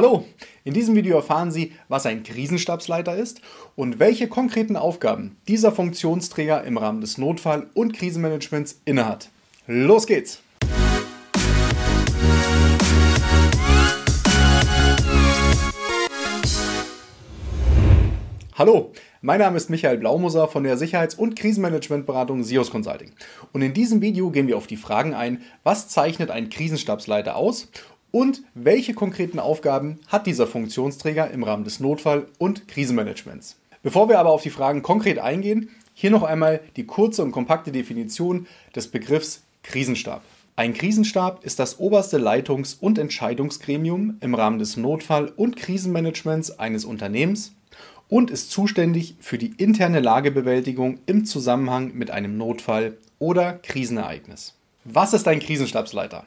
Hallo, in diesem Video erfahren Sie, was ein Krisenstabsleiter ist und welche konkreten Aufgaben dieser Funktionsträger im Rahmen des Notfall- und Krisenmanagements innehat. Los geht's! Hallo, mein Name ist Michael Blaumoser von der Sicherheits- und Krisenmanagementberatung SIOS Consulting. Und in diesem Video gehen wir auf die Fragen ein, was zeichnet ein Krisenstabsleiter aus und welche konkreten Aufgaben hat dieser Funktionsträger im Rahmen des Notfall- und Krisenmanagements. Bevor wir aber auf die Fragen konkret eingehen, hier noch einmal die kurze und kompakte Definition des Begriffs Krisenstab. Ein Krisenstab ist das oberste Leitungs- und Entscheidungsgremium im Rahmen des Notfall- und Krisenmanagements eines Unternehmens und ist zuständig für die interne Lagebewältigung im Zusammenhang mit einem Notfall oder Krisenereignis. Was ist ein Krisenstabsleiter?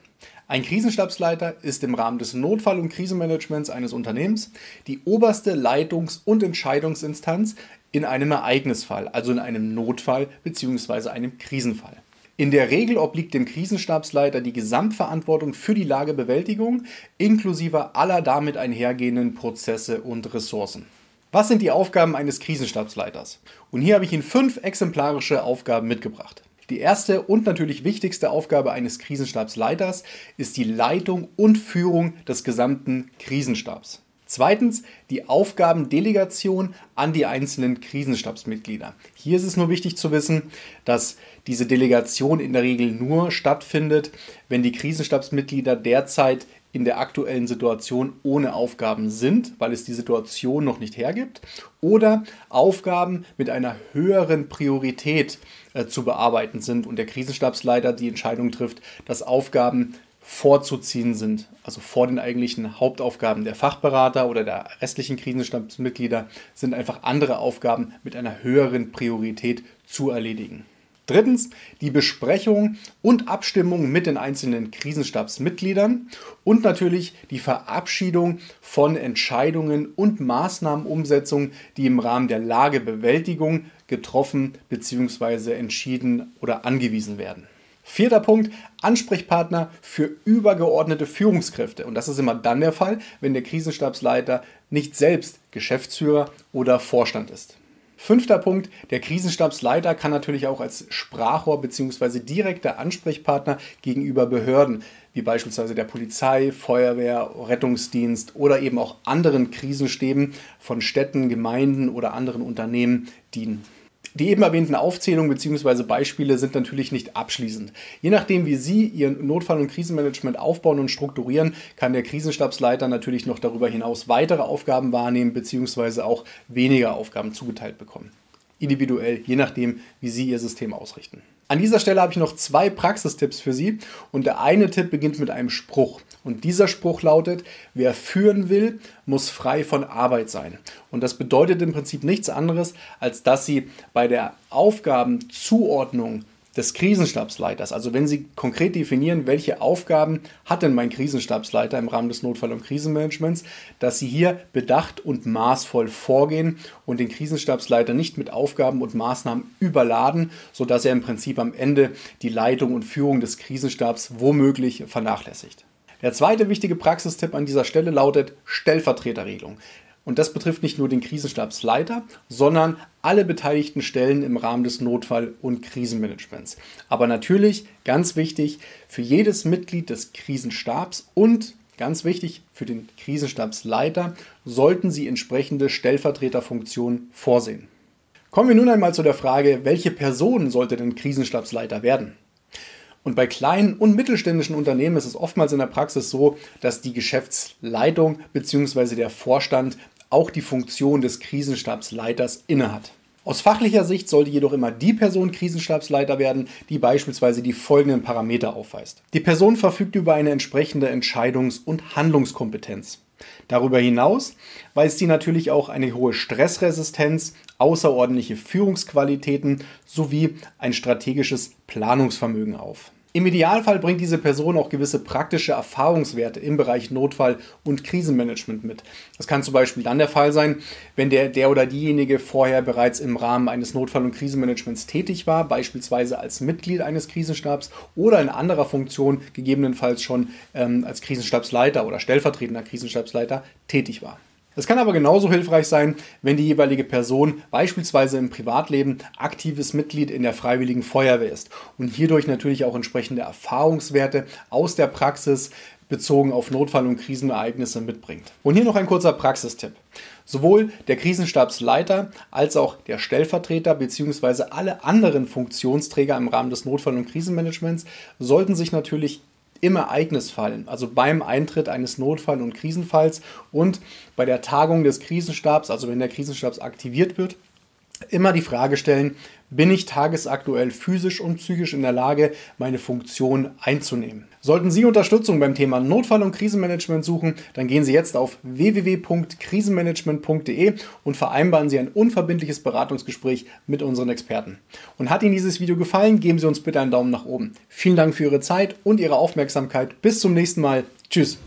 Ein Krisenstabsleiter ist im Rahmen des Notfall- und Krisenmanagements eines Unternehmens die oberste Leitungs- und Entscheidungsinstanz in einem Ereignisfall, also in einem Notfall bzw. einem Krisenfall. In der Regel obliegt dem Krisenstabsleiter die Gesamtverantwortung für die Lagebewältigung inklusive aller damit einhergehenden Prozesse und Ressourcen. Was sind die Aufgaben eines Krisenstabsleiters? Und hier habe ich Ihnen fünf exemplarische Aufgaben mitgebracht. Die erste und natürlich wichtigste Aufgabe eines Krisenstabsleiters ist die Leitung und Führung des gesamten Krisenstabs. Zweitens die Aufgabendelegation an die einzelnen Krisenstabsmitglieder. Hier ist es nur wichtig zu wissen, dass diese Delegation in der Regel nur stattfindet, wenn die Krisenstabsmitglieder derzeit in der aktuellen Situation ohne Aufgaben sind, weil es die Situation noch nicht hergibt, oder Aufgaben mit einer höheren Priorität äh, zu bearbeiten sind und der Krisenstabsleiter die Entscheidung trifft, dass Aufgaben vorzuziehen sind, also vor den eigentlichen Hauptaufgaben der Fachberater oder der restlichen Krisenstabsmitglieder sind einfach andere Aufgaben mit einer höheren Priorität zu erledigen. Drittens die Besprechung und Abstimmung mit den einzelnen Krisenstabsmitgliedern und natürlich die Verabschiedung von Entscheidungen und Maßnahmenumsetzung, die im Rahmen der Lagebewältigung getroffen bzw. entschieden oder angewiesen werden. Vierter Punkt, Ansprechpartner für übergeordnete Führungskräfte. Und das ist immer dann der Fall, wenn der Krisenstabsleiter nicht selbst Geschäftsführer oder Vorstand ist. Fünfter Punkt, der Krisenstabsleiter kann natürlich auch als Sprachrohr bzw. direkter Ansprechpartner gegenüber Behörden, wie beispielsweise der Polizei, Feuerwehr, Rettungsdienst oder eben auch anderen Krisenstäben von Städten, Gemeinden oder anderen Unternehmen dienen. Die eben erwähnten Aufzählungen bzw. Beispiele sind natürlich nicht abschließend. Je nachdem, wie Sie Ihr Notfall- und Krisenmanagement aufbauen und strukturieren, kann der Krisenstabsleiter natürlich noch darüber hinaus weitere Aufgaben wahrnehmen bzw. auch weniger Aufgaben zugeteilt bekommen. Individuell, je nachdem, wie Sie Ihr System ausrichten. An dieser Stelle habe ich noch zwei Praxistipps für Sie und der eine Tipp beginnt mit einem Spruch. Und dieser Spruch lautet, wer führen will, muss frei von Arbeit sein. Und das bedeutet im Prinzip nichts anderes, als dass Sie bei der Aufgabenzuordnung des Krisenstabsleiters. Also wenn Sie konkret definieren, welche Aufgaben hat denn mein Krisenstabsleiter im Rahmen des Notfall- und Krisenmanagements, dass Sie hier bedacht und maßvoll vorgehen und den Krisenstabsleiter nicht mit Aufgaben und Maßnahmen überladen, sodass er im Prinzip am Ende die Leitung und Führung des Krisenstabs womöglich vernachlässigt. Der zweite wichtige Praxistipp an dieser Stelle lautet Stellvertreterregelung. Und das betrifft nicht nur den Krisenstabsleiter, sondern alle beteiligten Stellen im Rahmen des Notfall- und Krisenmanagements. Aber natürlich, ganz wichtig, für jedes Mitglied des Krisenstabs und ganz wichtig für den Krisenstabsleiter sollten Sie entsprechende Stellvertreterfunktionen vorsehen. Kommen wir nun einmal zu der Frage, welche Person sollte denn Krisenstabsleiter werden? Und bei kleinen und mittelständischen Unternehmen ist es oftmals in der Praxis so, dass die Geschäftsleitung bzw. der Vorstand auch die Funktion des Krisenstabsleiters innehat. Aus fachlicher Sicht sollte jedoch immer die Person Krisenstabsleiter werden, die beispielsweise die folgenden Parameter aufweist. Die Person verfügt über eine entsprechende Entscheidungs- und Handlungskompetenz. Darüber hinaus weist sie natürlich auch eine hohe Stressresistenz außerordentliche Führungsqualitäten sowie ein strategisches Planungsvermögen auf. Im Idealfall bringt diese Person auch gewisse praktische Erfahrungswerte im Bereich Notfall- und Krisenmanagement mit. Das kann zum Beispiel dann der Fall sein, wenn der, der oder diejenige vorher bereits im Rahmen eines Notfall- und Krisenmanagements tätig war, beispielsweise als Mitglied eines Krisenstabs oder in anderer Funktion gegebenenfalls schon ähm, als Krisenstabsleiter oder stellvertretender Krisenstabsleiter tätig war. Es kann aber genauso hilfreich sein, wenn die jeweilige Person beispielsweise im Privatleben aktives Mitglied in der Freiwilligen Feuerwehr ist und hierdurch natürlich auch entsprechende Erfahrungswerte aus der Praxis bezogen auf Notfall- und Krisenereignisse mitbringt. Und hier noch ein kurzer Praxistipp. Sowohl der Krisenstabsleiter als auch der Stellvertreter bzw. alle anderen Funktionsträger im Rahmen des Notfall- und Krisenmanagements sollten sich natürlich im Ereignisfall, also beim Eintritt eines Notfall- und Krisenfalls und bei der Tagung des Krisenstabs, also wenn der Krisenstab aktiviert wird, immer die Frage stellen, bin ich tagesaktuell physisch und psychisch in der Lage, meine Funktion einzunehmen. Sollten Sie Unterstützung beim Thema Notfall- und Krisenmanagement suchen, dann gehen Sie jetzt auf www.krisenmanagement.de und vereinbaren Sie ein unverbindliches Beratungsgespräch mit unseren Experten. Und hat Ihnen dieses Video gefallen, geben Sie uns bitte einen Daumen nach oben. Vielen Dank für Ihre Zeit und Ihre Aufmerksamkeit. Bis zum nächsten Mal. Tschüss.